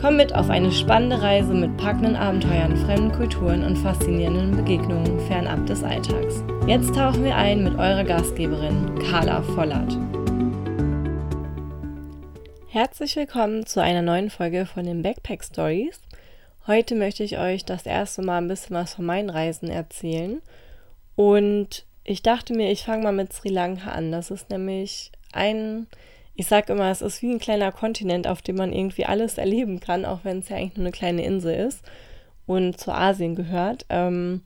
Komm mit auf eine spannende Reise mit packenden Abenteuern, fremden Kulturen und faszinierenden Begegnungen fernab des Alltags. Jetzt tauchen wir ein mit eurer Gastgeberin Carla Vollert. Herzlich willkommen zu einer neuen Folge von den Backpack Stories. Heute möchte ich euch das erste Mal ein bisschen was von meinen Reisen erzählen. Und ich dachte mir, ich fange mal mit Sri Lanka an. Das ist nämlich ein ich sage immer, es ist wie ein kleiner Kontinent, auf dem man irgendwie alles erleben kann, auch wenn es ja eigentlich nur eine kleine Insel ist und zu Asien gehört. Ähm,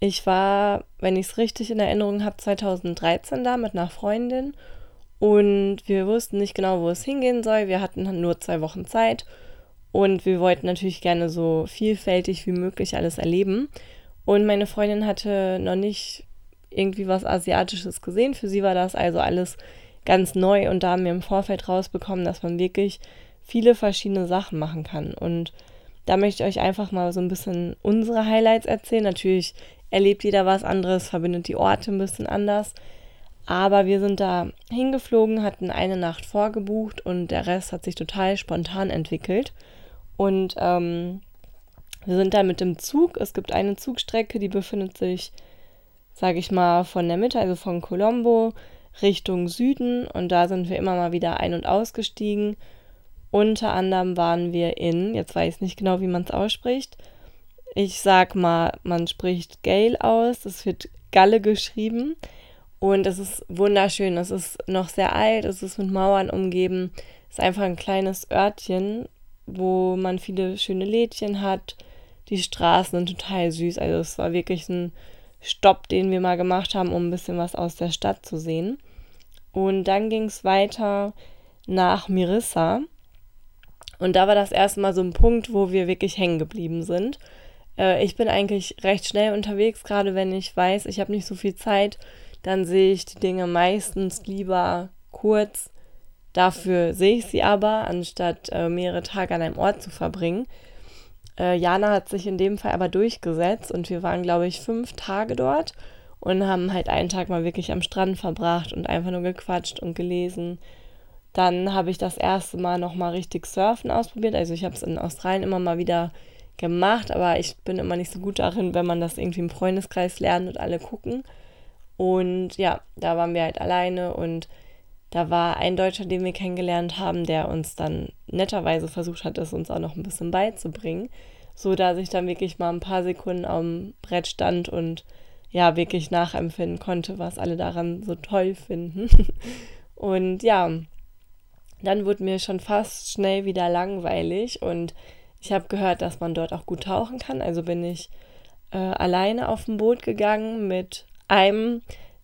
ich war, wenn ich es richtig in Erinnerung habe, 2013 da mit einer Freundin und wir wussten nicht genau, wo es hingehen soll. Wir hatten nur zwei Wochen Zeit und wir wollten natürlich gerne so vielfältig wie möglich alles erleben. Und meine Freundin hatte noch nicht irgendwie was Asiatisches gesehen. Für sie war das also alles ganz neu und da haben wir im Vorfeld rausbekommen, dass man wirklich viele verschiedene Sachen machen kann. Und da möchte ich euch einfach mal so ein bisschen unsere Highlights erzählen. Natürlich erlebt jeder was anderes, verbindet die Orte ein bisschen anders. Aber wir sind da hingeflogen, hatten eine Nacht vorgebucht und der Rest hat sich total spontan entwickelt. Und ähm, wir sind da mit dem Zug. Es gibt eine Zugstrecke, die befindet sich, sage ich mal, von der Mitte, also von Colombo Richtung Süden und da sind wir immer mal wieder ein- und ausgestiegen. Unter anderem waren wir in, jetzt weiß ich nicht genau, wie man es ausspricht. Ich sag mal, man spricht Gale aus, das wird Galle geschrieben. Und es ist wunderschön. Es ist noch sehr alt, es ist mit Mauern umgeben. Es ist einfach ein kleines Örtchen, wo man viele schöne Lädchen hat. Die Straßen sind total süß. Also es war wirklich ein Stopp, den wir mal gemacht haben, um ein bisschen was aus der Stadt zu sehen. Und dann ging es weiter nach Mirissa. Und da war das erste Mal so ein Punkt, wo wir wirklich hängen geblieben sind. Äh, ich bin eigentlich recht schnell unterwegs, gerade wenn ich weiß, ich habe nicht so viel Zeit, dann sehe ich die Dinge meistens lieber kurz. Dafür sehe ich sie aber, anstatt äh, mehrere Tage an einem Ort zu verbringen. Äh, Jana hat sich in dem Fall aber durchgesetzt und wir waren, glaube ich, fünf Tage dort und haben halt einen Tag mal wirklich am Strand verbracht und einfach nur gequatscht und gelesen. Dann habe ich das erste Mal nochmal richtig Surfen ausprobiert. Also ich habe es in Australien immer mal wieder gemacht, aber ich bin immer nicht so gut darin, wenn man das irgendwie im Freundeskreis lernt und alle gucken. Und ja, da waren wir halt alleine und da war ein Deutscher, den wir kennengelernt haben, der uns dann netterweise versucht hat, es uns auch noch ein bisschen beizubringen, so dass ich dann wirklich mal ein paar Sekunden am Brett stand und ja wirklich nachempfinden konnte, was alle daran so toll finden. und ja, dann wurde mir schon fast schnell wieder langweilig und ich habe gehört, dass man dort auch gut tauchen kann. Also bin ich äh, alleine auf dem Boot gegangen mit einem,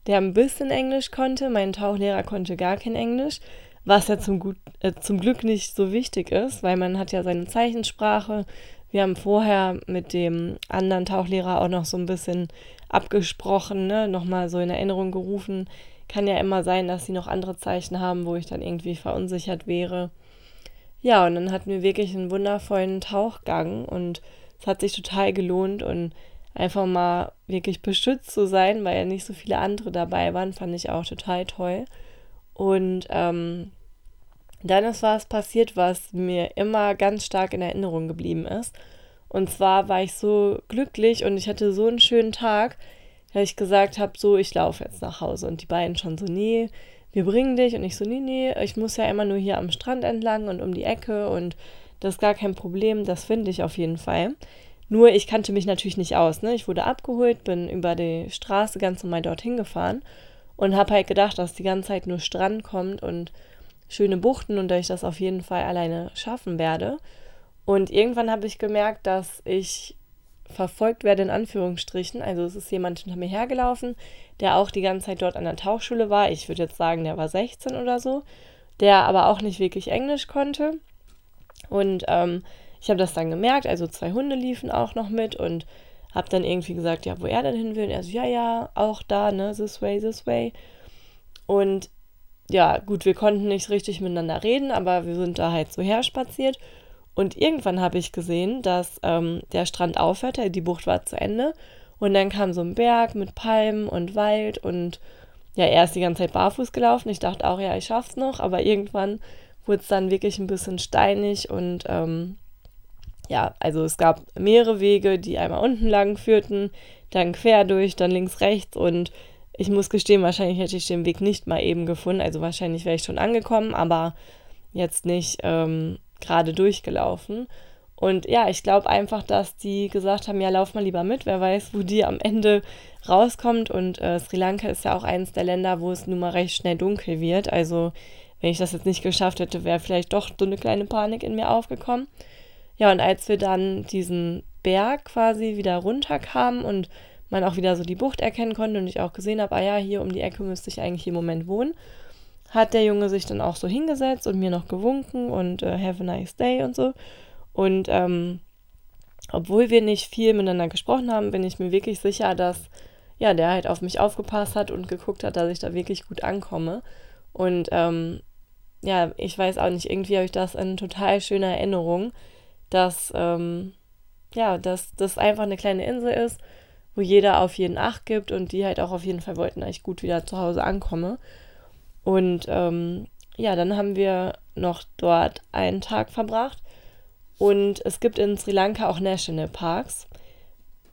der ein bisschen Englisch konnte. Mein Tauchlehrer konnte gar kein Englisch, was ja zum, gut, äh, zum Glück nicht so wichtig ist, weil man hat ja seine Zeichensprache. Wir haben vorher mit dem anderen Tauchlehrer auch noch so ein bisschen abgesprochen, ne, nochmal so in Erinnerung gerufen. Kann ja immer sein, dass sie noch andere Zeichen haben, wo ich dann irgendwie verunsichert wäre. Ja, und dann hatten wir wirklich einen wundervollen Tauchgang und es hat sich total gelohnt und einfach mal wirklich beschützt zu sein, weil ja nicht so viele andere dabei waren, fand ich auch total toll. Und ähm, dann ist was passiert, was mir immer ganz stark in Erinnerung geblieben ist. Und zwar war ich so glücklich und ich hatte so einen schönen Tag, dass ich gesagt habe, so, ich laufe jetzt nach Hause. Und die beiden schon so, nee, wir bringen dich. Und ich so, nee, nee, ich muss ja immer nur hier am Strand entlang und um die Ecke und das ist gar kein Problem, das finde ich auf jeden Fall. Nur ich kannte mich natürlich nicht aus. Ne? Ich wurde abgeholt, bin über die Straße ganz normal dorthin gefahren und habe halt gedacht, dass die ganze Zeit nur Strand kommt und schöne Buchten und dass ich das auf jeden Fall alleine schaffen werde. Und irgendwann habe ich gemerkt, dass ich verfolgt werde, in Anführungsstrichen. Also es ist jemand hinter mir hergelaufen, der auch die ganze Zeit dort an der Tauchschule war. Ich würde jetzt sagen, der war 16 oder so, der aber auch nicht wirklich Englisch konnte. Und ähm, ich habe das dann gemerkt, also zwei Hunde liefen auch noch mit und habe dann irgendwie gesagt, ja, wo er denn hin will. Und er so, ja, ja, auch da, ne, this way, this way. Und ja, gut, wir konnten nicht richtig miteinander reden, aber wir sind da halt so herspaziert. Und irgendwann habe ich gesehen, dass ähm, der Strand aufhörte, die Bucht war zu Ende. Und dann kam so ein Berg mit Palmen und Wald und ja, er ist die ganze Zeit barfuß gelaufen. Ich dachte auch, ja, ich schaff's noch, aber irgendwann wurde es dann wirklich ein bisschen steinig und ähm, ja, also es gab mehrere Wege, die einmal unten lang führten, dann quer durch, dann links, rechts und ich muss gestehen, wahrscheinlich hätte ich den Weg nicht mal eben gefunden. Also wahrscheinlich wäre ich schon angekommen, aber jetzt nicht ähm, gerade durchgelaufen. Und ja, ich glaube einfach, dass die gesagt haben, ja, lauf mal lieber mit, wer weiß, wo die am Ende rauskommt. Und äh, Sri Lanka ist ja auch eines der Länder, wo es nun mal recht schnell dunkel wird. Also wenn ich das jetzt nicht geschafft hätte, wäre vielleicht doch so eine kleine Panik in mir aufgekommen. Ja, und als wir dann diesen Berg quasi wieder runterkamen und man auch wieder so die Bucht erkennen konnte und ich auch gesehen habe, ah ja, hier um die Ecke müsste ich eigentlich im Moment wohnen, hat der Junge sich dann auch so hingesetzt und mir noch gewunken und äh, have a nice day und so. Und ähm, obwohl wir nicht viel miteinander gesprochen haben, bin ich mir wirklich sicher, dass ja, der halt auf mich aufgepasst hat und geguckt hat, dass ich da wirklich gut ankomme. Und ähm, ja, ich weiß auch nicht, irgendwie habe ich das in total schöner Erinnerung, dass ähm, ja, dass das einfach eine kleine Insel ist wo jeder auf jeden Acht gibt und die halt auch auf jeden Fall wollten, dass ich gut wieder zu Hause ankomme. Und ähm, ja, dann haben wir noch dort einen Tag verbracht. Und es gibt in Sri Lanka auch Nationalparks.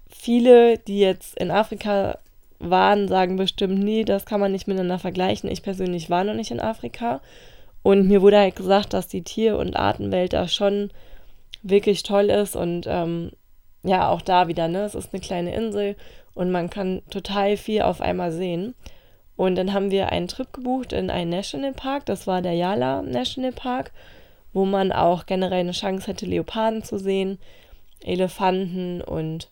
Viele, die jetzt in Afrika waren, sagen bestimmt, nee, das kann man nicht miteinander vergleichen. Ich persönlich war noch nicht in Afrika. Und mir wurde halt gesagt, dass die Tier- und Artenwelt da schon wirklich toll ist und ähm, ja, auch da wieder, ne? Es ist eine kleine Insel und man kann total viel auf einmal sehen. Und dann haben wir einen Trip gebucht in einen Nationalpark, das war der Yala Nationalpark, wo man auch generell eine Chance hätte, Leoparden zu sehen, Elefanten und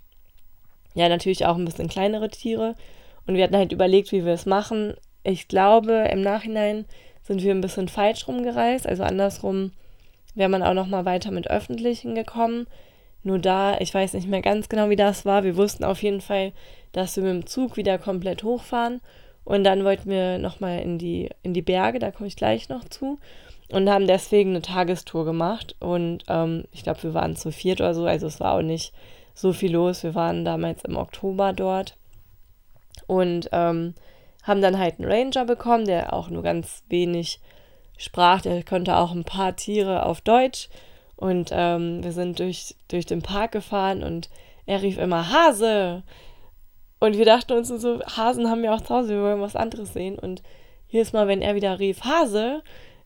ja, natürlich auch ein bisschen kleinere Tiere. Und wir hatten halt überlegt, wie wir es machen. Ich glaube, im Nachhinein sind wir ein bisschen falsch rumgereist, also andersrum wäre man auch noch mal weiter mit Öffentlichen gekommen. Nur da, ich weiß nicht mehr ganz genau, wie das war. Wir wussten auf jeden Fall, dass wir mit dem Zug wieder komplett hochfahren. Und dann wollten wir nochmal in die, in die Berge, da komme ich gleich noch zu. Und haben deswegen eine Tagestour gemacht. Und ähm, ich glaube, wir waren zu viert oder so. Also es war auch nicht so viel los. Wir waren damals im Oktober dort. Und ähm, haben dann halt einen Ranger bekommen, der auch nur ganz wenig sprach. Der konnte auch ein paar Tiere auf Deutsch. Und ähm, wir sind durch, durch den Park gefahren und er rief immer Hase. Und wir dachten uns so, Hasen haben wir auch zu Hause, wir wollen was anderes sehen. Und jedes Mal, wenn er wieder rief Hase,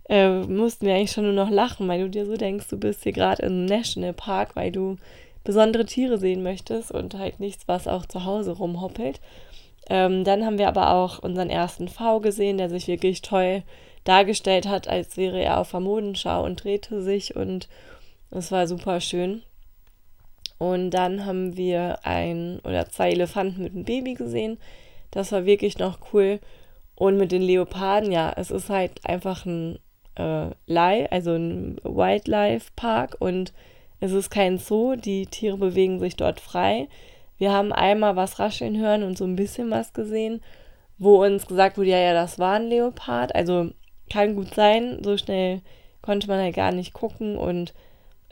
äh, mussten wir eigentlich schon nur noch lachen, weil du dir so denkst, du bist hier gerade im Nationalpark, weil du besondere Tiere sehen möchtest und halt nichts, was auch zu Hause rumhoppelt. Ähm, dann haben wir aber auch unseren ersten V gesehen, der sich wirklich toll dargestellt hat, als wäre er auf der Modenschau und drehte sich und das war super schön. Und dann haben wir ein oder zwei Elefanten mit einem Baby gesehen. Das war wirklich noch cool. Und mit den Leoparden, ja, es ist halt einfach ein äh, Live, also ein Wildlife Park und es ist kein Zoo. Die Tiere bewegen sich dort frei. Wir haben einmal was rascheln hören und so ein bisschen was gesehen, wo uns gesagt wurde, ja, ja, das war ein Leopard. Also kann gut sein, so schnell konnte man halt gar nicht gucken und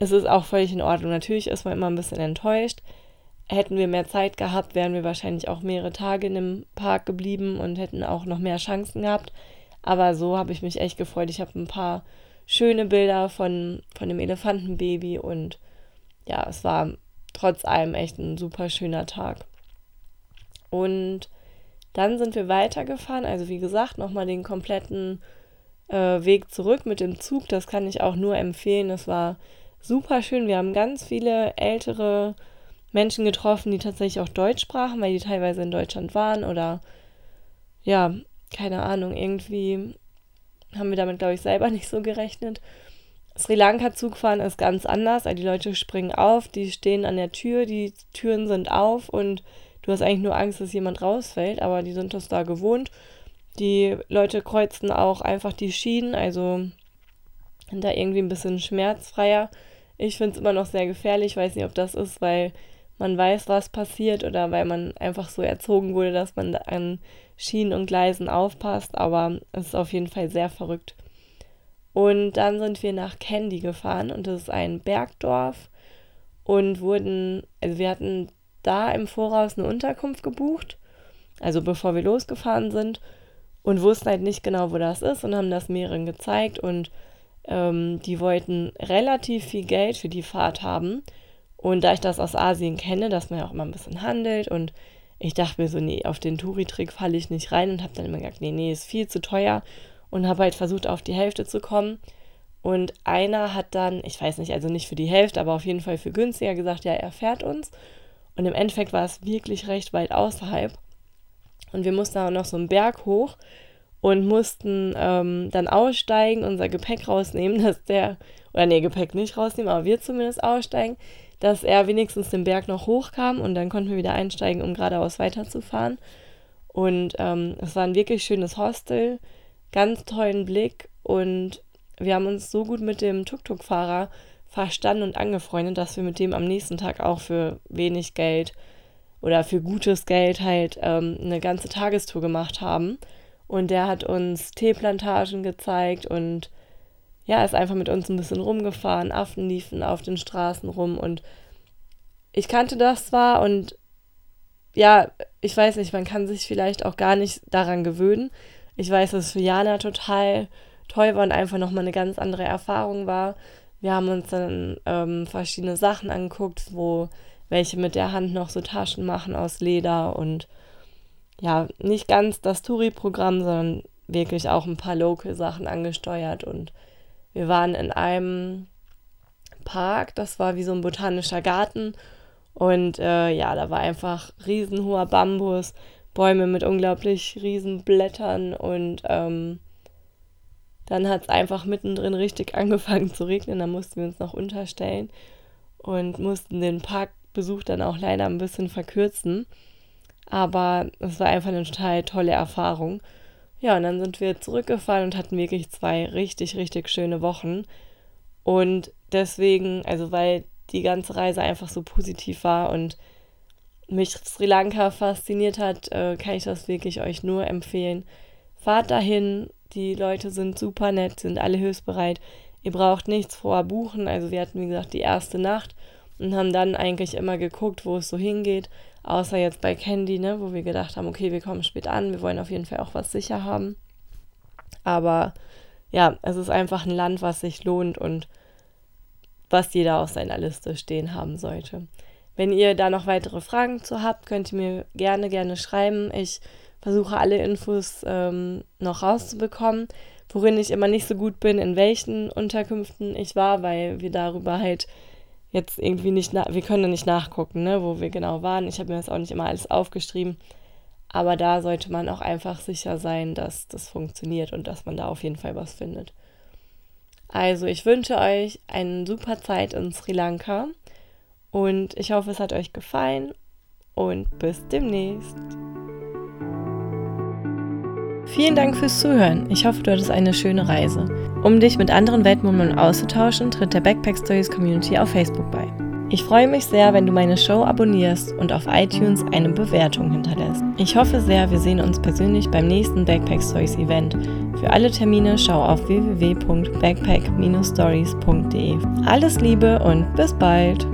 es ist auch völlig in Ordnung. Natürlich ist man immer ein bisschen enttäuscht. Hätten wir mehr Zeit gehabt, wären wir wahrscheinlich auch mehrere Tage in dem Park geblieben und hätten auch noch mehr Chancen gehabt. Aber so habe ich mich echt gefreut. Ich habe ein paar schöne Bilder von, von dem Elefantenbaby und ja, es war trotz allem echt ein super schöner Tag. Und dann sind wir weitergefahren. Also wie gesagt, nochmal den kompletten äh, Weg zurück mit dem Zug. Das kann ich auch nur empfehlen. Es war super schön. Wir haben ganz viele ältere Menschen getroffen, die tatsächlich auch Deutsch sprachen, weil die teilweise in Deutschland waren oder ja, keine Ahnung, irgendwie haben wir damit, glaube ich, selber nicht so gerechnet. Sri Lanka Zugfahren ist ganz anders. Die Leute springen auf, die stehen an der Tür, die Türen sind auf und du hast eigentlich nur Angst, dass jemand rausfällt, aber die sind das da gewohnt. Die Leute kreuzen auch einfach die Schienen, also sind da irgendwie ein bisschen schmerzfreier Ich finde es immer noch sehr gefährlich. Ich weiß nicht, ob das ist, weil man weiß, was passiert oder weil man einfach so erzogen wurde, dass man an Schienen und Gleisen aufpasst. Aber es ist auf jeden Fall sehr verrückt. Und dann sind wir nach Candy gefahren und das ist ein Bergdorf und wurden, also wir hatten da im Voraus eine Unterkunft gebucht, also bevor wir losgefahren sind und wussten halt nicht genau, wo das ist und haben das mehreren gezeigt und ähm, die wollten relativ viel Geld für die Fahrt haben. Und da ich das aus Asien kenne, dass man ja auch immer ein bisschen handelt und ich dachte mir so, nee, auf den Touri-Trick falle ich nicht rein und habe dann immer gesagt, nee, nee, ist viel zu teuer und habe halt versucht, auf die Hälfte zu kommen. Und einer hat dann, ich weiß nicht, also nicht für die Hälfte, aber auf jeden Fall für günstiger gesagt, ja, er fährt uns. Und im Endeffekt war es wirklich recht weit außerhalb. Und wir mussten auch noch so einen Berg hoch und mussten ähm, dann aussteigen, unser Gepäck rausnehmen, dass der, oder nee, Gepäck nicht rausnehmen, aber wir zumindest aussteigen, dass er wenigstens den Berg noch hochkam und dann konnten wir wieder einsteigen, um geradeaus weiterzufahren. Und ähm, es war ein wirklich schönes Hostel, ganz tollen Blick und wir haben uns so gut mit dem Tuk-Tuk-Fahrer verstanden und angefreundet, dass wir mit dem am nächsten Tag auch für wenig Geld oder für gutes Geld halt ähm, eine ganze Tagestour gemacht haben. Und der hat uns Teeplantagen gezeigt und ja, ist einfach mit uns ein bisschen rumgefahren. Affen liefen auf den Straßen rum und ich kannte das zwar und ja, ich weiß nicht, man kann sich vielleicht auch gar nicht daran gewöhnen. Ich weiß, dass es für Jana total toll war und einfach nochmal eine ganz andere Erfahrung war. Wir haben uns dann ähm, verschiedene Sachen angeguckt, wo welche mit der Hand noch so Taschen machen aus Leder und ja, nicht ganz das Touri-Programm, sondern wirklich auch ein paar Local-Sachen angesteuert. Und wir waren in einem Park, das war wie so ein botanischer Garten. Und äh, ja, da war einfach riesenhoher Bambus, Bäume mit unglaublich riesen Blättern und ähm, dann hat es einfach mittendrin richtig angefangen zu regnen. Da mussten wir uns noch unterstellen und mussten den Parkbesuch dann auch leider ein bisschen verkürzen. Aber es war einfach eine total tolle Erfahrung. Ja, und dann sind wir zurückgefahren und hatten wirklich zwei richtig, richtig schöne Wochen. Und deswegen, also weil die ganze Reise einfach so positiv war und mich Sri Lanka fasziniert hat, äh, kann ich das wirklich euch nur empfehlen. Fahrt dahin, die Leute sind super nett, sind alle hilfsbereit. Ihr braucht nichts vorher buchen. Also wir hatten, wie gesagt, die erste Nacht und haben dann eigentlich immer geguckt, wo es so hingeht. Außer jetzt bei Candy, ne, wo wir gedacht haben, okay, wir kommen spät an, wir wollen auf jeden Fall auch was sicher haben. Aber ja, es ist einfach ein Land, was sich lohnt und was jeder auf seiner Liste stehen haben sollte. Wenn ihr da noch weitere Fragen zu habt, könnt ihr mir gerne, gerne schreiben. Ich versuche alle Infos ähm, noch rauszubekommen, worin ich immer nicht so gut bin, in welchen Unterkünften ich war, weil wir darüber halt jetzt irgendwie nicht, wir können nicht nachgucken, ne, wo wir genau waren. Ich habe mir das auch nicht immer alles aufgeschrieben. Aber da sollte man auch einfach sicher sein, dass das funktioniert und dass man da auf jeden Fall was findet. Also ich wünsche euch eine super Zeit in Sri Lanka und ich hoffe, es hat euch gefallen und bis demnächst. Vielen Dank fürs Zuhören. Ich hoffe, du hattest eine schöne Reise. Um dich mit anderen Weltmurmeln auszutauschen, tritt der Backpack Stories Community auf Facebook bei. Ich freue mich sehr, wenn du meine Show abonnierst und auf iTunes eine Bewertung hinterlässt. Ich hoffe sehr, wir sehen uns persönlich beim nächsten Backpack Stories Event. Für alle Termine schau auf www.backpack-stories.de. Alles Liebe und bis bald!